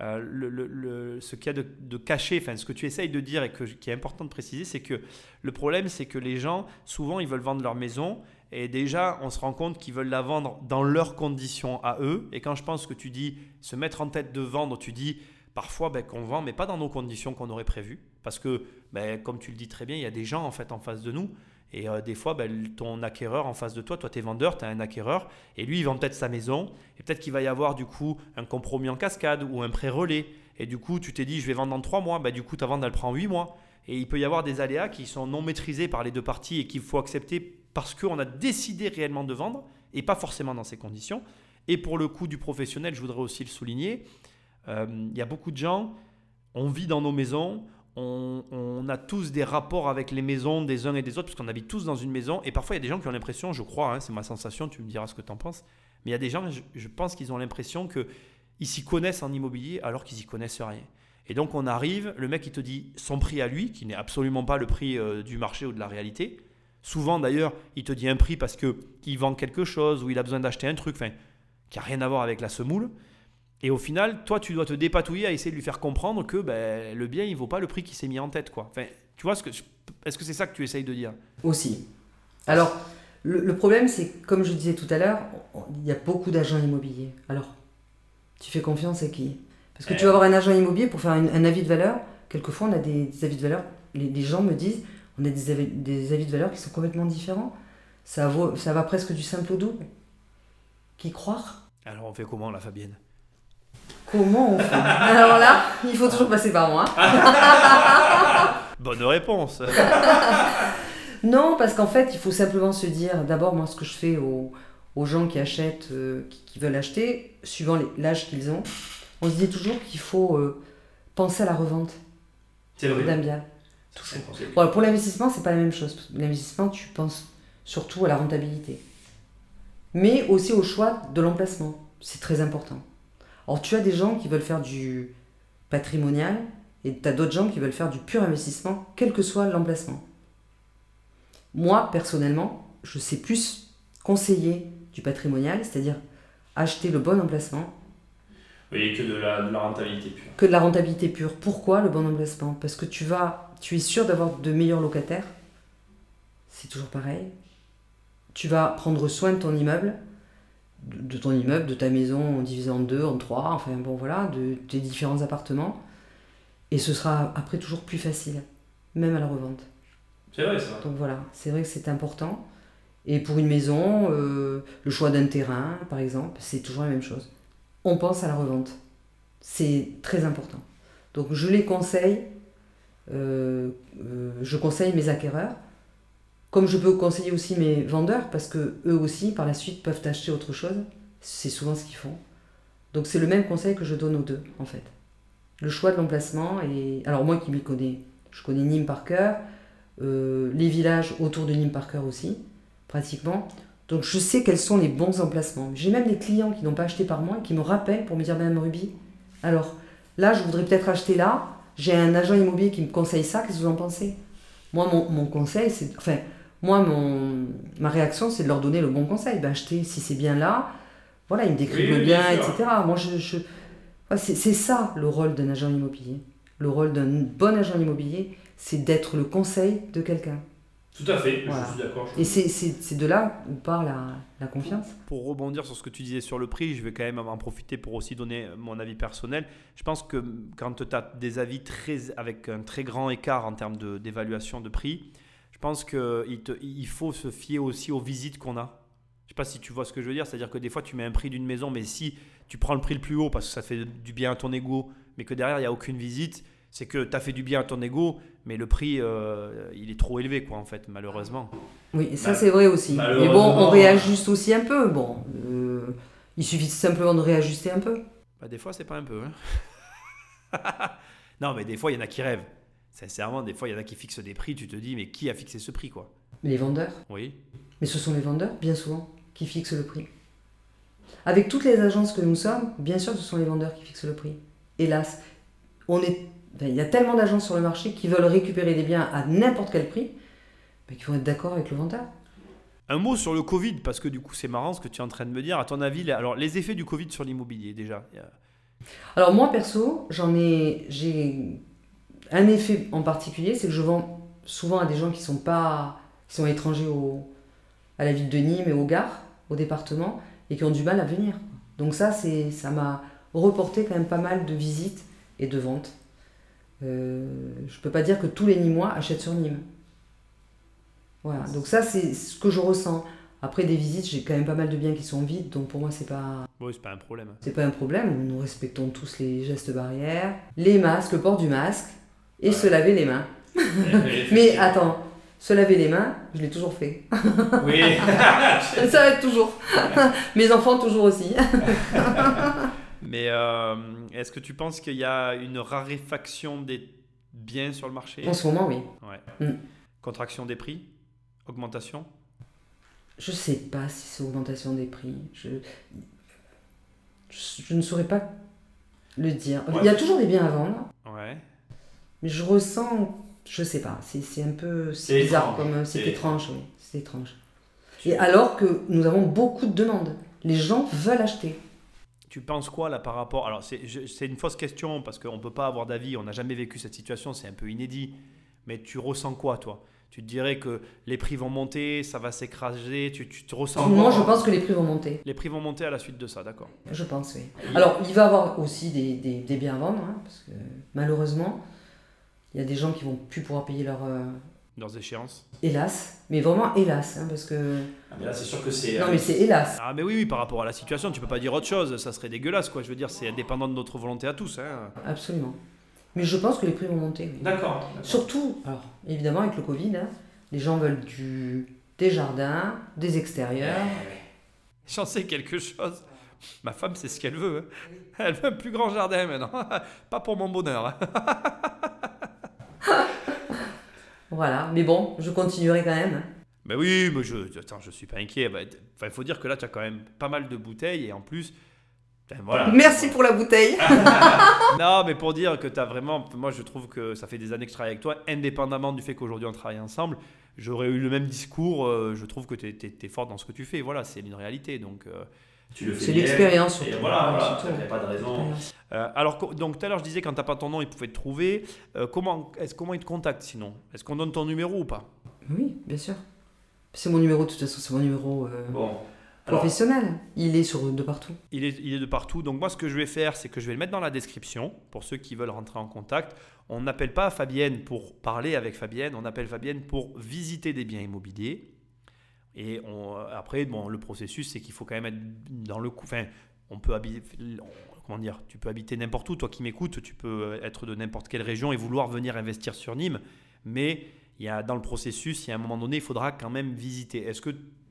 Euh, ce qu'il y a de, caché, ce que tu essayes de dire et qui est important de préciser, c'est que le problème c'est que les gens, souvent ils veulent vendre leur maison et déjà on se rend compte qu'ils veulent la vendre dans leurs conditions à eux. Et quand je pense que tu dis se mettre en tête de vendre, tu dis parfois ben, qu'on vend mais pas dans nos conditions qu'on aurait prévues. Parce que, ben, comme tu le dis très bien, il y a des gens en fait en face de nous et euh, des fois, ben, ton acquéreur en face de toi, toi tu es vendeur, tu as un acquéreur, et lui il vend peut-être sa maison, et peut-être qu'il va y avoir du coup un compromis en cascade ou un prêt relais. Et du coup, tu t'es dit je vais vendre dans 3 mois, ben, du coup ta vente elle prend 8 mois. Et il peut y avoir des aléas qui sont non maîtrisés par les deux parties et qu'il faut accepter parce qu'on a décidé réellement de vendre et pas forcément dans ces conditions. Et pour le coup du professionnel, je voudrais aussi le souligner, il y a beaucoup de gens, on vit dans nos maisons, on, a tous des rapports avec les maisons des uns et des autres, puisqu'on habite tous dans une maison. Et parfois, il y a des gens qui ont l'impression, je crois, hein, c'est ma sensation, tu me diras ce que tu en penses, mais il y a des gens, je, pense qu'ils ont l'impression qu'ils s'y connaissent en immobilier alors qu'ils y connaissent rien. Et donc, on arrive, le mec, il te dit son prix à lui, qui n'est absolument pas le prix euh, du marché ou de la réalité. Souvent, d'ailleurs, il te dit un prix parce qu'il vend quelque chose ou il a besoin d'acheter un truc, enfin, qui n'a rien à voir avec la semoule. Et au final, toi, tu dois te dépatouiller à essayer de lui faire comprendre que ben, le bien, il vaut pas le prix qu'il s'est mis en tête. Quoi. Enfin, tu vois, ce que, est-ce que c'est ça que tu essayes de dire? Aussi. Alors, le, le problème, c'est que, comme je disais tout à l'heure, il y a beaucoup d'agents immobiliers. Alors, tu fais confiance à qui? Parce que tu vas avoir un agent immobilier pour faire un, un avis de valeur. Quelquefois, on a des, des avis de valeur. Les, les gens me disent, on a des avis, des avis de valeur qui sont complètement différents. Ça, vaut, ça va presque du simple au double. Qui croire? Alors, on fait comment, la Fabienne? Comment on fait Alors là, il faut toujours passer par moi. Bonne réponse Non, parce qu'en fait, il faut simplement se dire, d'abord, moi, ce que je fais aux, aux gens qui achètent, euh, qui, qui veulent acheter, suivant les- l'âge qu'ils ont, on se dit toujours qu'il faut euh, penser à la revente C'est d'un bien. Voilà, pour l'investissement, c'est pas la même chose. L'investissement, tu penses surtout à la rentabilité. Mais aussi au choix de l'emplacement. C'est très important. Alors, tu as des gens qui veulent faire du patrimonial et tu as d'autres gens qui veulent faire du pur investissement, quel que soit l'emplacement. Moi, personnellement, je sais plus conseiller du patrimonial, c'est-à-dire acheter le bon emplacement, Oui, que de la, de la rentabilité pure. que de la rentabilité pure. Pourquoi le bon emplacement? Parce que tu vas, tu es sûr d'avoir de meilleurs locataires. C'est toujours pareil. Tu vas prendre soin de ton immeuble, de de ton immeuble, de ta maison divisée en deux, en trois, enfin bon voilà, de tes différents appartements. Et ce sera après toujours plus facile, même à la revente. C'est vrai, ça. Donc voilà, c'est vrai que c'est important. Et pour une maison, euh, le choix d'un terrain, par exemple, c'est toujours la même chose. On pense à la revente. C'est très important. Donc je les conseille, euh, euh, je conseille mes acquéreurs, comme je peux conseiller aussi mes vendeurs, parce que eux aussi, par la suite, peuvent acheter autre chose. C'est souvent ce qu'ils font. Donc c'est le même conseil que je donne aux deux, en fait. Le choix de l'emplacement, et alors moi qui m'y connais, je connais Nîmes par cœur, euh, les villages autour de Nîmes par cœur aussi, pratiquement. Donc je sais quels sont les bons emplacements. J'ai même des clients qui n'ont pas acheté par moi et qui me rappellent pour me dire Madame Ruby, alors là je voudrais peut-être acheter là, j'ai un agent immobilier qui me conseille ça, qu'est-ce que vous en pensez? Moi mon, mon conseil, c'est. Enfin, moi mon, ma réaction c'est de leur donner le bon conseil. Ben, acheter si c'est bien là, voilà, ils me décrivent Oui, le oui, bien, etc. Moi je. je- c'est c'est ça le rôle d'un agent immobilier. Le rôle d'un bon agent immobilier, c'est d'être le conseil de quelqu'un. Tout à fait, Voilà. je suis d'accord. je- Et c'est- c'est c'est de là où part la, la confiance. Pour rebondir sur ce que tu disais sur le prix, je vais quand même en profiter pour aussi donner mon avis personnel. Je pense que quand tu as des avis très, avec un très grand écart en termes de- d'évaluation de, prix, je pense qu'il il faut se fier aussi aux visites qu'on a. Je sais pas si tu vois ce que je veux dire, c'est-à-dire que des fois tu mets un prix d'une maison, mais si tu prends le prix le plus haut parce que ça fait du bien à ton ego, mais que derrière il n'y a aucune visite, C'est que tu as fait du bien à ton ego, mais le prix, euh, il est trop élevé, quoi, en fait, malheureusement. Oui, ça c'est vrai aussi. Mais bon, on réajuste aussi un peu. Bon, euh, il suffit simplement de réajuster un peu. Bah, des fois, c'est pas un peu. hein. non, mais des fois, il y en a qui rêvent. Sincèrement, des fois, il y en a qui fixent des prix. Tu te dis, mais qui a fixé ce prix, quoi? Les vendeurs? Oui. Mais ce sont les vendeurs, bien souvent, qui fixent le prix. Avec toutes les agences que nous sommes, bien sûr, ce sont les vendeurs qui fixent le prix. Hélas, on est, enfin, il y a tellement d'agences sur le marché qui veulent récupérer des biens à n'importe quel prix, mais qui vont être d'accord avec le vendeur. Un mot sur le Covid, parce que du coup, c'est marrant ce que tu es en train de me dire. À ton avis, les- alors, les effets du Covid sur l'immobilier, déjà. Alors moi perso, j'en ai, j'ai un effet en particulier, c'est que je vends souvent à des gens qui sont pas, qui sont étrangers au, à la ville de Nîmes et aux gares, au département, et qui ont du mal à venir. Donc ça, c'est, ça m'a reporté quand même pas mal de visites et de ventes. Euh, je peux pas dire que tous les Nîmois achètent sur Nîmes. Voilà. Donc ça, c'est ce que je ressens. Après des visites, j'ai quand même pas mal de biens qui sont vides, donc pour moi, c'est pas, Oui, c'est pas un problème. c'est pas un problème, nous respectons tous les gestes barrières, les masques, le port du masque et Ouais. se laver les mains. Mais attends, se laver les mains, je l'ai toujours fait. Oui. Ça va être toujours. Mes enfants toujours aussi. Mais euh, est-ce que tu penses qu'il y a une raréfaction des biens sur le marché? En ce moment, oui. Ouais. Mm. Contraction des prix? Augmentation? Je sais pas si c'est augmentation des prix. Je... je, je ne saurais pas le dire. Ouais. Il y a toujours des biens à vendre, Ouais. Mais je ressens, je sais pas, c'est c'est un peu c'est bizarre étrange. comme c'est C'est étrange, oui, c'est étrange. Et alors que nous avons beaucoup de demandes, les gens veulent acheter. Tu penses quoi là par rapport Alors c'est une fausse question parce qu'on ne peut pas avoir d'avis, on n'a jamais vécu cette situation, c'est un peu inédit. Mais tu ressens quoi toi? Tu te dirais que les prix vont monter, ça va s'écraser, tu, tu te ressens Moi, quoi? je pense que les prix vont monter. Les prix vont monter à la suite de ça, d'accord. Je pense, oui. Alors, il va y avoir aussi des, des, des biens à vendre, hein, parce que malheureusement, il y a des gens qui vont plus pouvoir payer leur. euh, Leurs échéances. hélas, mais vraiment hélas, hein, parce que. Ah, mais là, c'est sûr que c'est. Non, mais c'est hélas. Ah mais oui, oui, par rapport à la situation, tu peux pas dire autre chose, ça serait dégueulasse quoi. Je veux dire, c'est indépendant de notre volonté à tous. Hein. Absolument. Mais je pense que les prix vont monter. oui. D'accord. d'accord. Surtout, alors, évidemment, avec le Covid, hein, les gens veulent du, des jardins, des extérieurs. J'en sais quelque chose. Ma femme, c'est ce qu'elle veut. hein. Elle veut un plus grand jardin maintenant. Pas pour mon bonheur. Voilà. Mais bon, je continuerai quand même. Mais oui, mais je, attends, je suis pas inquiet. Bah, enfin, il faut dire que là, tu as quand même pas mal de bouteilles et en plus, ben, voilà. Merci pour la bouteille. non, mais pour dire que tu as vraiment. Moi, je trouve que ça fait des années que je travaille avec toi, indépendamment du fait qu'aujourd'hui on travaille ensemble. J'aurais eu le même discours. euh, je trouve que tu es, fort dans ce que tu fais. Voilà, c'est une réalité. Donc, euh, Tu le fais C'est l'expérience, Et voilà. Il n'y a pas de raison. euh, alors, donc tout à l'heure, je disais quand t'as pas ton nom, ils pouvaient te trouver. Euh, comment, est-ce comment ils te contactent sinon? Est-ce qu'on donne ton numéro ou pas? Oui, bien sûr. C'est mon numéro, de toute façon, c'est mon numéro euh, Bon. Alors, professionnel. Il est sur de partout. Il est, il est de partout. Donc moi, ce que je vais faire, c'est que je vais le mettre dans la description pour ceux qui veulent rentrer en contact. On n'appelle pas Fabienne pour parler avec Fabienne, on appelle Fabienne pour visiter des biens immobiliers. Et on- après, bon, le processus, c'est qu'il faut quand même être dans le coup. Enfin, on peut habiter. Comment dire Tu peux habiter n'importe où. Toi qui m'écoutes, tu peux être de n'importe quelle région et vouloir venir investir sur Nîmes. Mais il y a, dans le processus, il y a un moment donné, il faudra quand même visiter. Est-ce que,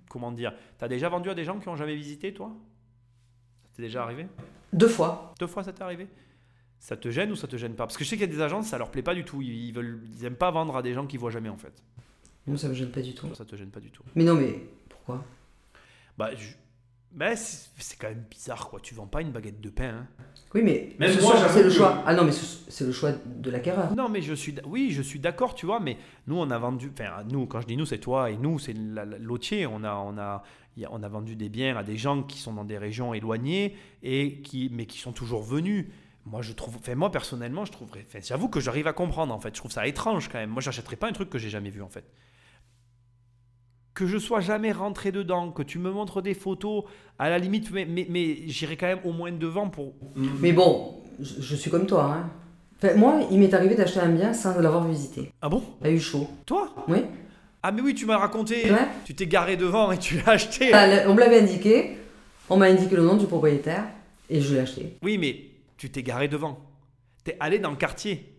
comment dire, tu as déjà vendu à des gens qui n'ont jamais visité, toi? Ça t'est déjà arrivé? Deux fois. deux fois ça t'est arrivé? Ça te gêne ou ça te gêne pas? Parce que je sais qu'il y a des agences, ça leur plaît pas du tout. Ils, veulent, ils pas vendre à des gens qui voient jamais en fait. Moi, ça me gêne pas du tout. Ça te gêne pas du tout. Mais non, mais pourquoi? Bah, je- mais c'est quand même bizarre quoi. Tu vends pas une baguette de pain. hein. Oui, mais Même ce moi, c'est le que- choix. Ah non, mais ce- c'est le choix de l'acquéreur. Non, mais je suis, oui, je suis d'accord, tu vois. Mais nous, on a vendu, enfin, nous, quand je dis nous, c'est toi et nous, c'est l'hôtier. On a, on a- on a vendu des biens à des gens qui sont dans des régions éloignées et qui, mais qui sont toujours venus. Moi, je trouve, enfin, moi personnellement, je trouverais, enfin, j'avoue que j'arrive à comprendre en fait. Je trouve ça étrange quand même. Moi, j'achèterais pas un truc que j'ai jamais vu en fait. Que je sois jamais rentré dedans, que tu me montres des photos, à la limite, mais, mais, mais j'irai quand même au moins devant pour. Mais bon, je, je suis comme toi. Hein. Enfin, moi, il m'est arrivé d'acheter un bien sans l'avoir visité. Ah bon? A eu chaud. Toi? Oui. Ah mais oui, tu m'as raconté. Ouais. Tu t'es garé devant et tu l'as acheté. Ah, On me l'avait indiqué. On m'a indiqué le nom du propriétaire et je l'ai acheté. Oui, mais tu t'es garé devant. T'es allé dans le quartier.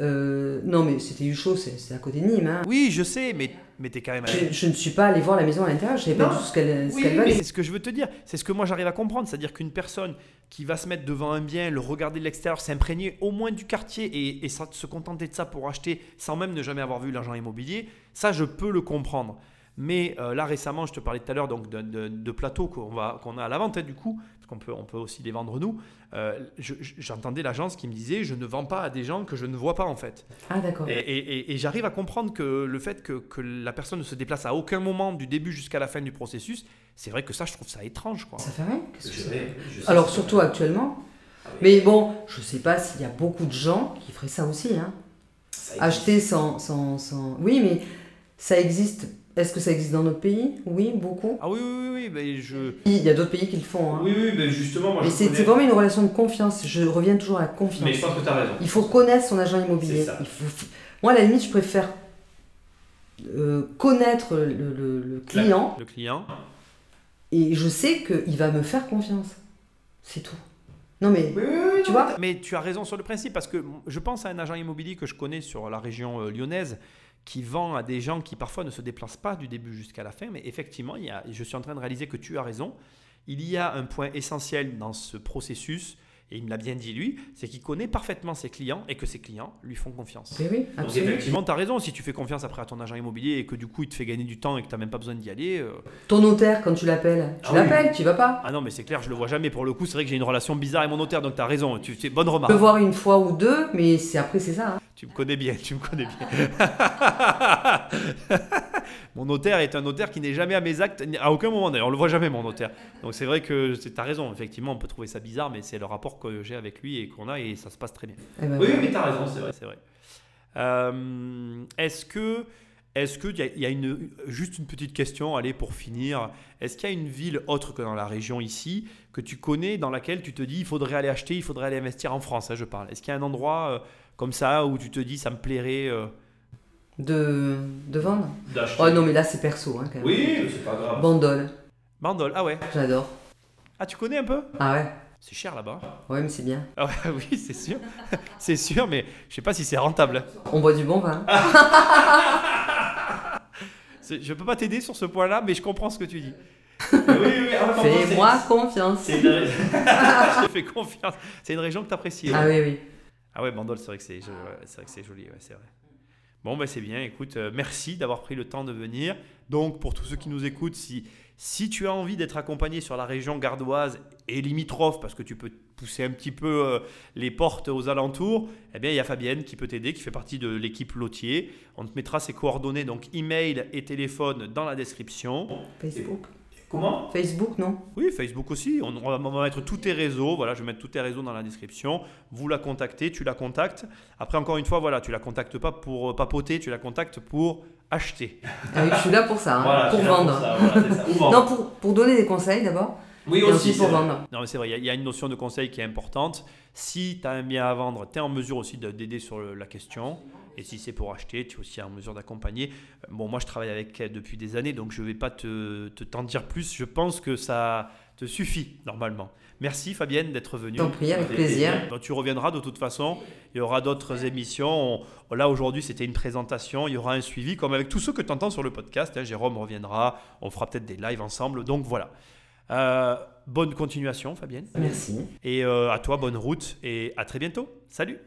Euh, non, mais c'était eu chaud, c'est à côté de Nîmes. hein. Oui, je sais, mais, mais t'es quand même. Je, je ne suis pas allée voir la maison à l'intérieur, je savais pas du tout ce qu'elle Oui, valait. c'est ce que je veux te dire. C'est ce que moi j'arrive à comprendre. C'est-à-dire qu'une personne qui va se mettre devant un bien, le regarder de l'extérieur, s'imprégner au moins du quartier et, et ça- se contenter de ça pour acheter sans même ne jamais avoir vu l'agent immobilier, ça je peux le comprendre. Mais euh, là récemment, je te parlais tout à l'heure donc de, de- de plateaux qu'on qu'on a à la vente hein, du coup, qu'on peut, on peut aussi les vendre nous. Euh, je- je- J'entendais l'agence qui me disait je ne vends pas à des gens que je ne vois pas en fait. Ah, d'accord. Et, et- et- et j'arrive à comprendre que le fait que, que la personne ne se déplace à aucun moment du début jusqu'à la fin du processus, c'est vrai que ça, je trouve ça étrange. Quoi. Ça fait rien Qu'est-ce que Je c'est sais, je sais Alors, surtout actuellement. Ah oui. Mais bon, je sais pas s'il y a beaucoup de gens qui feraient ça aussi. Hein. Ça. Acheter sans, sans, sans. Oui, mais ça existe. Est-ce que ça existe dans notre pays? Oui, beaucoup. Ah oui, oui, oui, oui, mais je... Il y a d'autres pays qui le font. Hein. Oui, oui, mais justement, moi Mais je c'est connais- c'est vraiment une relation de confiance. Je reviens toujours à la confiance. Mais je pense que tu as raison. Il faut connaître son agent immobilier. C'est ça. Il faut- Moi, à la limite, je préfère euh, connaître le, le- le client Le client. et je sais qu'il va me faire confiance. C'est tout. Non, mais Oui, oui, oui, tu vois, Mais tu as raison sur le principe, parce que je pense à un agent immobilier que je connais sur la région euh, lyonnaise qui vend à des gens qui parfois ne se déplacent pas du début jusqu'à la fin. Mais effectivement, il y a, je suis en train de réaliser que tu as raison. Il y a un point essentiel dans ce processus, et il me l'a bien dit lui, c'est qu'il connaît parfaitement ses clients et que ses clients lui font confiance. mais oui, Donc absolument. effectivement, tu as raison. Si tu fais confiance après à ton agent immobilier et que du coup il te fait gagner du temps et que tu n'as même pas besoin d'y aller. euh, Ton notaire, quand tu l'appelles, tu Ah oui. l'appelles, tu y vas pas. Ah non, mais c'est clair, je le vois jamais. Pour le coup, c'est vrai que j'ai une relation bizarre avec mon notaire, donc tu as raison. Tu fais bonne Tu remarque. peux voir une fois ou deux, mais c'est après, c'est ça. hein. Tu me connais bien, tu me connais bien. mon notaire est un notaire qui n'est jamais à mes actes, à aucun moment d'ailleurs, on le voit jamais mon notaire. Donc c'est vrai que tu as raison, effectivement, on peut trouver ça bizarre, mais c'est le rapport que j'ai avec lui et qu'on a et ça se passe très bien. Eh ben, Oui, mais tu as raison, c'est vrai. C'est vrai. Euh, est-ce que, est-ce que il y y a une, juste une petite question, allez pour finir. Est-ce qu'il y a une ville autre que dans la région ici que tu connais dans laquelle tu te dis il faudrait aller acheter, il faudrait aller investir en France, hein, je parle. Est-ce qu'il y a un endroit euh, comme ça où tu te dis ça me plairait euh, De, de vendre D'acheter. Oh non, mais là, c'est perso, hein, quand même. Oui, mais c'est pas grave. Bandol, Bandol, ah ouais. j'adore. Ah tu connais un peu? Ah ouais C'est cher là-bas. Ouais, mais c'est bien. Ah ouais, oui, c'est sûr. c'est sûr, mais je sais pas si c'est rentable. On boit du bon vin. C'est- Je peux pas t'aider sur ce point-là, mais je comprends ce que tu dis. oui, oui, oui. ah, pardon, c'est- Fais-moi confiance. C'est une- je te fais confiance. C'est une région que tu apprécies. Ah oui, oui. Ah ouais, Bandol, c'est vrai que c'est ouais, c'est vrai que c'est joli, ouais, c'est vrai. Bon, bah c'est bien. Écoute, euh, merci d'avoir pris le temps de venir. Donc, pour tous ceux qui nous écoutent, si, si tu as envie d'être accompagné sur la région gardoise et limitrophe, parce que tu peux pousser un petit peu euh, les portes aux alentours, eh bien, il y a Fabienne qui peut t'aider, qui fait partie de l'équipe Lotier. On te mettra ses coordonnées, donc email et téléphone, dans la description. Facebook. Comment Facebook, non Oui, Facebook aussi. On, on va- mettre tous tes réseaux. Voilà, je vais mettre tous tes réseaux dans la description. Vous la contactez, tu la contactes. Après, encore une fois, voilà, tu la contactes pas pour euh, papoter, tu la contactes pour acheter. Ah oui, je suis là pour ça, hein, Voilà, pour vendre. ça, voilà, c'est ça. Ou vendre. Non, pour, pour donner des conseils d'abord, oui, aussi, pour vendre. Non, mais c'est vrai, il y a- il y, a une notion de conseil qui est importante. Si tu as un bien à vendre, tu es en mesure aussi de- d'aider sur le- la question. Et si c'est pour acheter, tu es aussi en mesure d'accompagner. Euh, Bon, moi, je travaille avec elle depuis des années, donc je ne vais pas te te- t'en dire plus. Je pense que ça te suffit, normalement. Merci, Fabienne, d'être venue. Tant pis, avec Avec plaisir. tu reviendras de toute façon. Il y aura d'autres émissions. On- là, aujourd'hui, c'était une présentation. Il y aura un suivi, comme avec tous ceux que tu entends sur le podcast. hein. Jérôme reviendra. On fera peut-être des lives ensemble. Donc, voilà. Euh, bonne continuation, Fabienne. Merci. Et euh, à toi, bonne route. Et à très bientôt. Salut